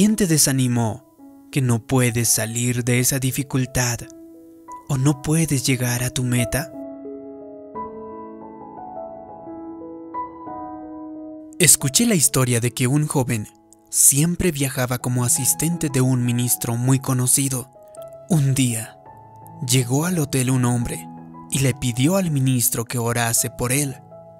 ¿Quién te desanimó que no puedes salir de esa dificultad o no puedes llegar a tu meta? Escuché la historia de que un joven siempre viajaba como asistente de un ministro muy conocido. Un día, llegó al hotel un hombre y le pidió al ministro que orase por él.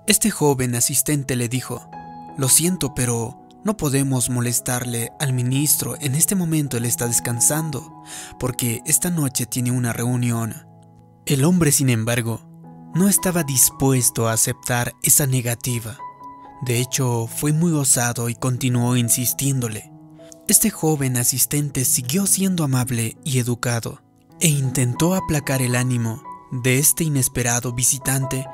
Este joven asistente le dijo, lo siento, pero no podemos molestarle al ministro, en este momento él está descansando, porque esta noche tiene una reunión. El hombre, sin embargo, no estaba dispuesto a aceptar esa negativa. De hecho, fue muy osado y continuó insistiéndole. Este joven asistente siguió siendo amable y educado, e intentó aplacar el ánimo de este inesperado visitante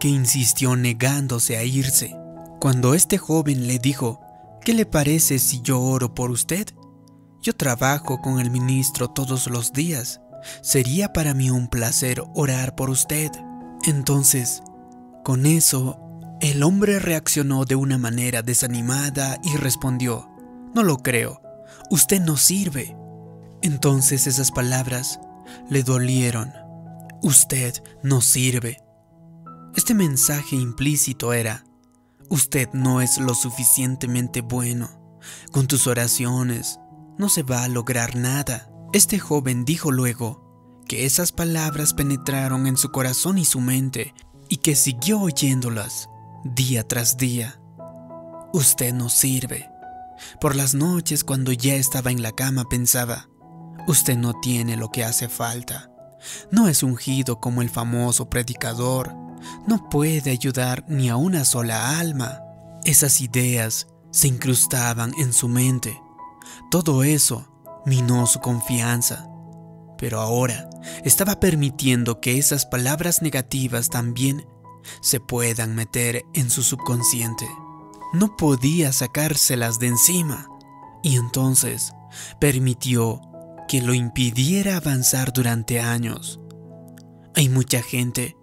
que insistió negándose a irse. Cuando este joven le dijo ¿Qué le parece si yo oro por usted? Yo trabajo con el ministro todos los días. Sería para mí un placer orar por usted. Entonces, con eso, el hombre reaccionó de una manera desanimada y respondió, No lo creo, usted no sirve. Entonces esas palabras le dolieron. Usted no sirve. Este mensaje implícito era, Usted no es lo suficientemente bueno. Con tus oraciones no se va a lograr nada. Este joven dijo luego que esas palabras penetraron en su corazón y su mente y que siguió oyéndolas día tras día. Usted no sirve. Por las noches cuando ya estaba en la cama pensaba, usted no tiene lo que hace falta. No es ungido como el famoso predicador no puede ayudar ni a una sola alma. Esas ideas se incrustaban en su mente. Todo eso minó su confianza. Pero ahora estaba permitiendo que esas palabras negativas también se puedan meter en su subconsciente. No podía sacárselas de encima y entonces permitió que lo impidiera avanzar durante años. Hay mucha gente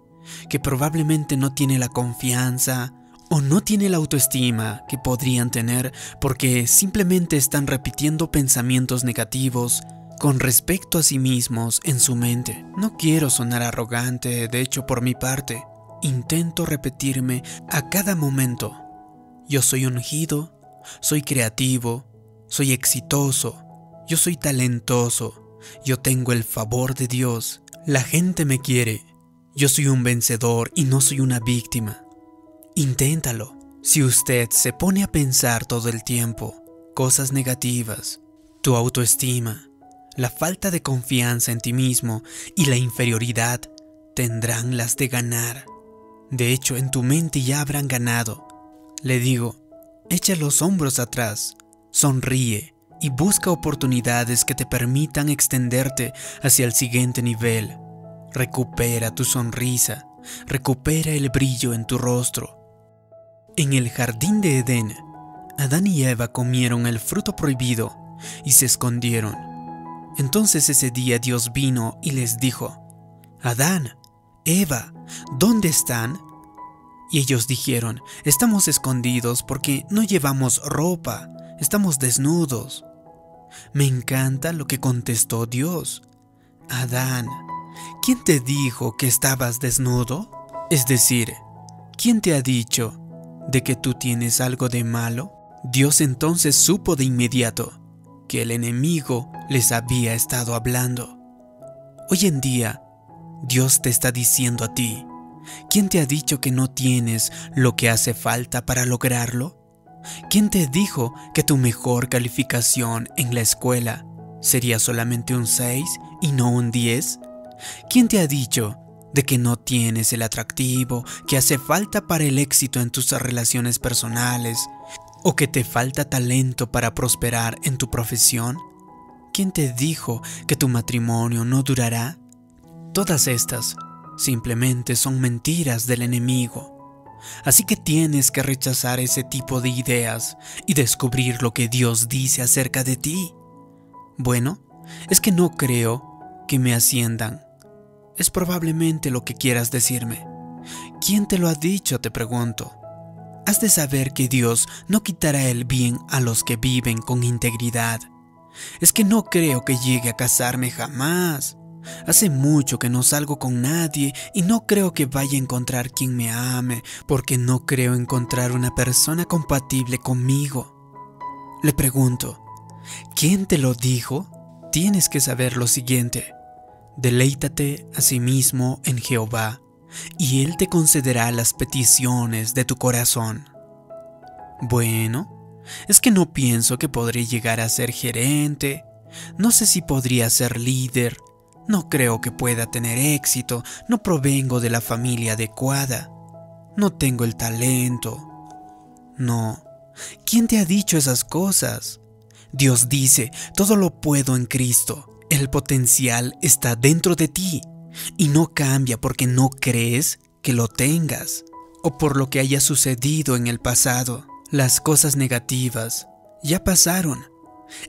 que probablemente no tiene la confianza o no tiene la autoestima que podrían tener porque simplemente están repitiendo pensamientos negativos con respecto a sí mismos en su mente. No quiero sonar arrogante, de hecho por mi parte, intento repetirme a cada momento. Yo soy ungido, soy creativo, soy exitoso, yo soy talentoso, yo tengo el favor de Dios, la gente me quiere, yo soy un vencedor y no soy una víctima. Inténtalo. Si usted se pone a pensar todo el tiempo cosas negativas, tu autoestima, la falta de confianza en ti mismo y la inferioridad tendrán las de ganar. De hecho, en tu mente ya habrán ganado. Le digo, echa los hombros atrás, sonríe y busca oportunidades que te permitan extenderte hacia el siguiente nivel. Recupera tu sonrisa, recupera el brillo en tu rostro. En el jardín de Edén, Adán y Eva comieron el fruto prohibido y se escondieron. Entonces ese día Dios vino y les dijo, Adán, Eva, ¿dónde están? Y ellos dijeron, estamos escondidos porque no llevamos ropa, estamos desnudos. Me encanta lo que contestó Dios. Adán, ¿quién te dijo que estabas desnudo? Es decir, ¿quién te ha dicho de que tú tienes algo de malo? Dios entonces supo de inmediato que el enemigo les había estado hablando. Hoy en día, Dios te está diciendo a ti, ¿quién te ha dicho que no tienes lo que hace falta para lograrlo? ¿Quién te dijo que tu mejor calificación en la escuela sería solamente un 6 y no un 10? ¿Quién te ha dicho de que no tienes el atractivo que hace falta para el éxito en tus relaciones personales o que te falta talento para prosperar en tu profesión? ¿Quién te dijo que tu matrimonio no durará? Todas estas simplemente son mentiras del enemigo. Así que tienes que rechazar ese tipo de ideas y descubrir lo que Dios dice acerca de ti. Bueno, es que no creo que me asciendan es probablemente lo que quieras decirme. ¿Quién te lo ha dicho? te pregunto. has de saber que Dios no quitará el bien a los que viven con integridad. Es que no creo que llegue a casarme jamás. Hace mucho que no salgo con nadie y no creo que vaya a encontrar quien me ame, porque no creo encontrar una persona compatible conmigo. Le pregunto, ¿quién te lo dijo? Tienes que saber lo siguiente. Deleítate a sí mismo en Jehová, y Él te concederá las peticiones de tu corazón. Bueno, es que no pienso que podré llegar a ser gerente, no sé si podría ser líder, no creo que pueda tener éxito, no provengo de la familia adecuada, no tengo el talento. No, ¿quién te ha dicho esas cosas? Dios dice, todo lo puedo en Cristo, el potencial está dentro de ti y no cambia porque no crees que lo tengas o por lo que haya sucedido en el pasado. Las cosas negativas ya pasaron.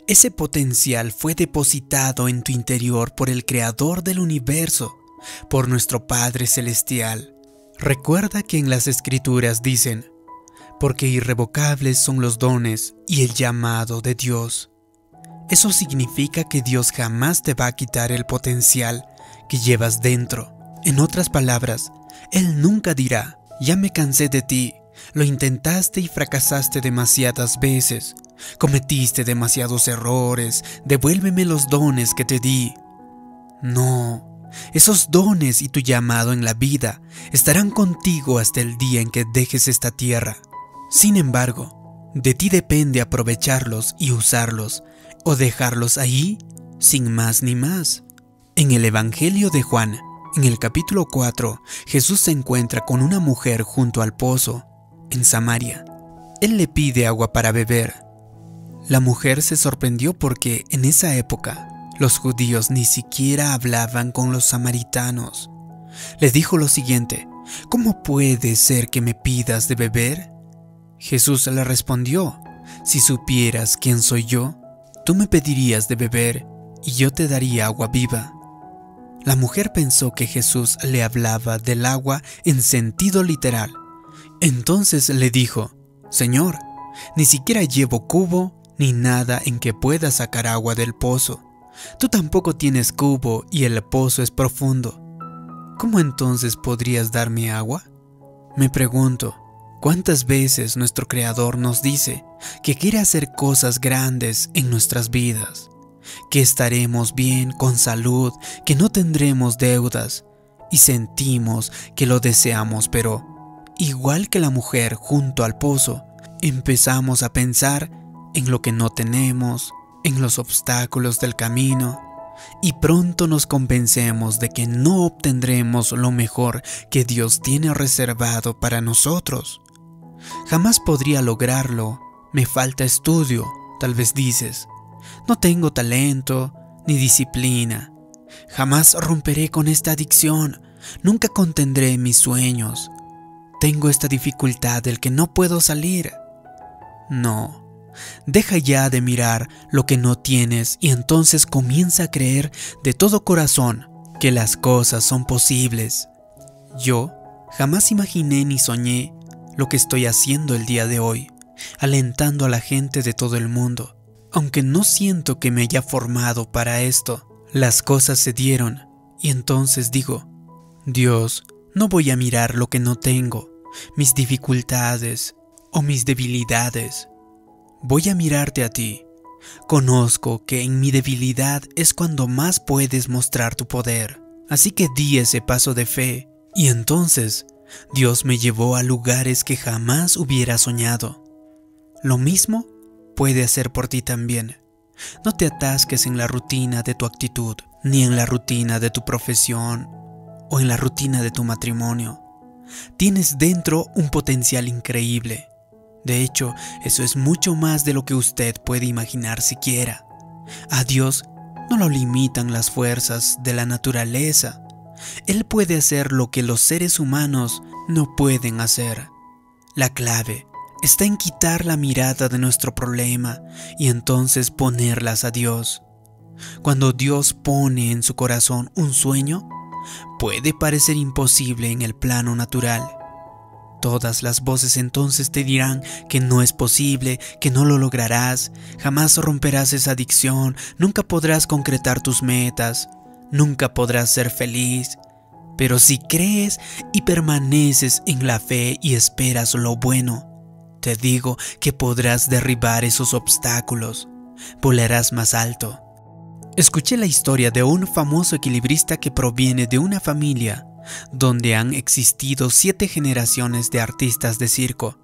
Ese potencial fue depositado en tu interior por el Creador del universo, por nuestro Padre Celestial. Recuerda que en las Escrituras dicen, porque irrevocables son los dones y el llamado de Dios. Eso significa que Dios jamás te va a quitar el potencial que llevas dentro. En otras palabras, Él nunca dirá, ya me cansé de ti, lo intentaste y fracasaste demasiadas veces, cometiste demasiados errores, devuélveme los dones que te di. No, esos dones y tu llamado en la vida estarán contigo hasta el día en que dejes esta tierra. Sin embargo, de ti depende aprovecharlos y usarlos o dejarlos ahí sin más ni más. En el Evangelio de Juan, en el capítulo 4, Jesús se encuentra con una mujer junto al pozo, en Samaria. Él le pide agua para beber. La mujer se sorprendió porque en esa época los judíos ni siquiera hablaban con los samaritanos. Les dijo lo siguiente, ¿cómo puede ser que me pidas de beber? Jesús le respondió, si supieras quién soy yo, Tú me pedirías de beber y yo te daría agua viva. La mujer pensó que Jesús le hablaba del agua en sentido literal. Entonces le dijo, Señor, ni siquiera llevo cubo ni nada en que pueda sacar agua del pozo. Tú tampoco tienes cubo y el pozo es profundo. ¿Cómo entonces podrías darme agua? Me pregunto, ¿Cuántas veces nuestro Creador nos dice que quiere hacer cosas grandes en nuestras vidas? Que estaremos bien, con salud, que no tendremos deudas y sentimos que lo deseamos, pero, igual que la mujer junto al pozo, empezamos a pensar en lo que no tenemos, en los obstáculos del camino, y pronto nos convencemos de que no obtendremos lo mejor que Dios tiene reservado para nosotros. Jamás podría lograrlo. Me falta estudio, tal vez dices. No tengo talento ni disciplina. Jamás romperé con esta adicción. Nunca contendré mis sueños. Tengo esta dificultad del que no puedo salir. No. Deja ya de mirar lo que no tienes y entonces comienza a creer de todo corazón que las cosas son posibles. Yo jamás imaginé ni soñé lo que estoy haciendo el día de hoy, alentando a la gente de todo el mundo. Aunque no siento que me haya formado para esto, las cosas se dieron y entonces digo, Dios, no voy a mirar lo que no tengo, mis dificultades o mis debilidades. Voy a mirarte a ti. Conozco que en mi debilidad es cuando más puedes mostrar tu poder. Así que di ese paso de fe y entonces Dios me llevó a lugares que jamás hubiera soñado. Lo mismo puede hacer por ti también. No te atasques en la rutina de tu actitud, ni en la rutina de tu profesión o en la rutina de tu matrimonio. Tienes dentro un potencial increíble. De hecho, eso es mucho más de lo que usted puede imaginar siquiera. A Dios no lo limitan las fuerzas de la naturaleza él puede hacer lo que los seres humanos no pueden hacer. La clave está en quitar la mirada de nuestro problema y entonces ponerlas a Dios. Cuando Dios pone en su corazón un sueño, puede parecer imposible en el plano natural. Todas las voces entonces te dirán que no es posible, que no lo lograrás, jamás romperás esa adicción, nunca podrás concretar tus metas, nunca podrás ser feliz. Pero si crees y permaneces en la fe y esperas lo bueno, te digo que podrás derribar esos obstáculos, volarás más alto. Escuché la historia de un famoso equilibrista que proviene de una familia donde han existido siete generaciones de artistas de circo,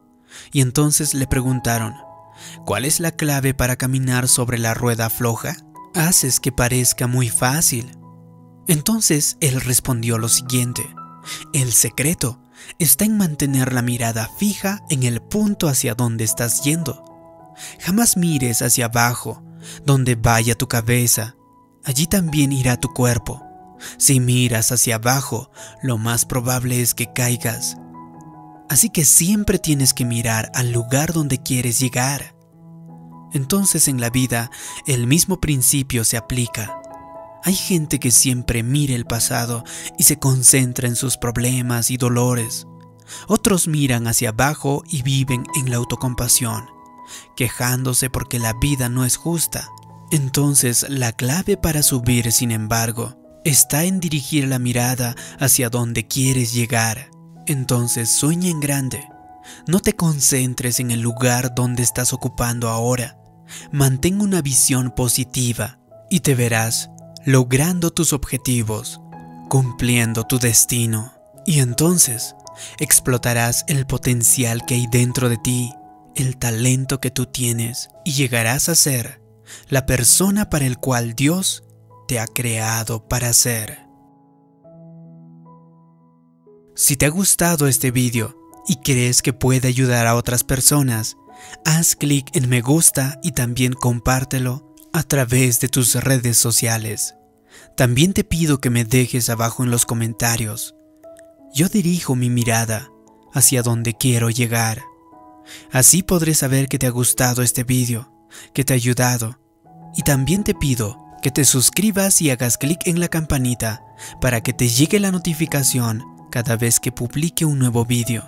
y entonces le preguntaron, ¿cuál es la clave para caminar sobre la rueda floja? Haces que parezca muy fácil. Entonces él respondió lo siguiente, el secreto está en mantener la mirada fija en el punto hacia donde estás yendo. Jamás mires hacia abajo, donde vaya tu cabeza, allí también irá tu cuerpo. Si miras hacia abajo, lo más probable es que caigas. Así que siempre tienes que mirar al lugar donde quieres llegar. Entonces en la vida el mismo principio se aplica. Hay gente que siempre mira el pasado y se concentra en sus problemas y dolores. Otros miran hacia abajo y viven en la autocompasión, quejándose porque la vida no es justa. Entonces la clave para subir, sin embargo, está en dirigir la mirada hacia donde quieres llegar. Entonces sueña en grande. No te concentres en el lugar donde estás ocupando ahora. Mantén una visión positiva y te verás logrando tus objetivos, cumpliendo tu destino. Y entonces explotarás el potencial que hay dentro de ti, el talento que tú tienes y llegarás a ser la persona para el cual Dios te ha creado para ser. Si te ha gustado este vídeo y crees que puede ayudar a otras personas, haz clic en me gusta y también compártelo a través de tus redes sociales. También te pido que me dejes abajo en los comentarios. Yo dirijo mi mirada hacia donde quiero llegar. Así podré saber que te ha gustado este vídeo, que te ha ayudado. Y también te pido que te suscribas y hagas clic en la campanita para que te llegue la notificación cada vez que publique un nuevo vídeo.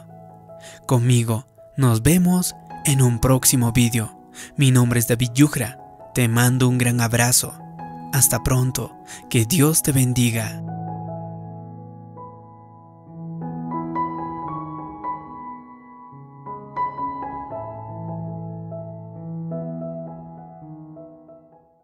Conmigo, nos vemos en un próximo vídeo. Mi nombre es David Yujra, te mando un gran abrazo. Hasta pronto, que Dios te bendiga.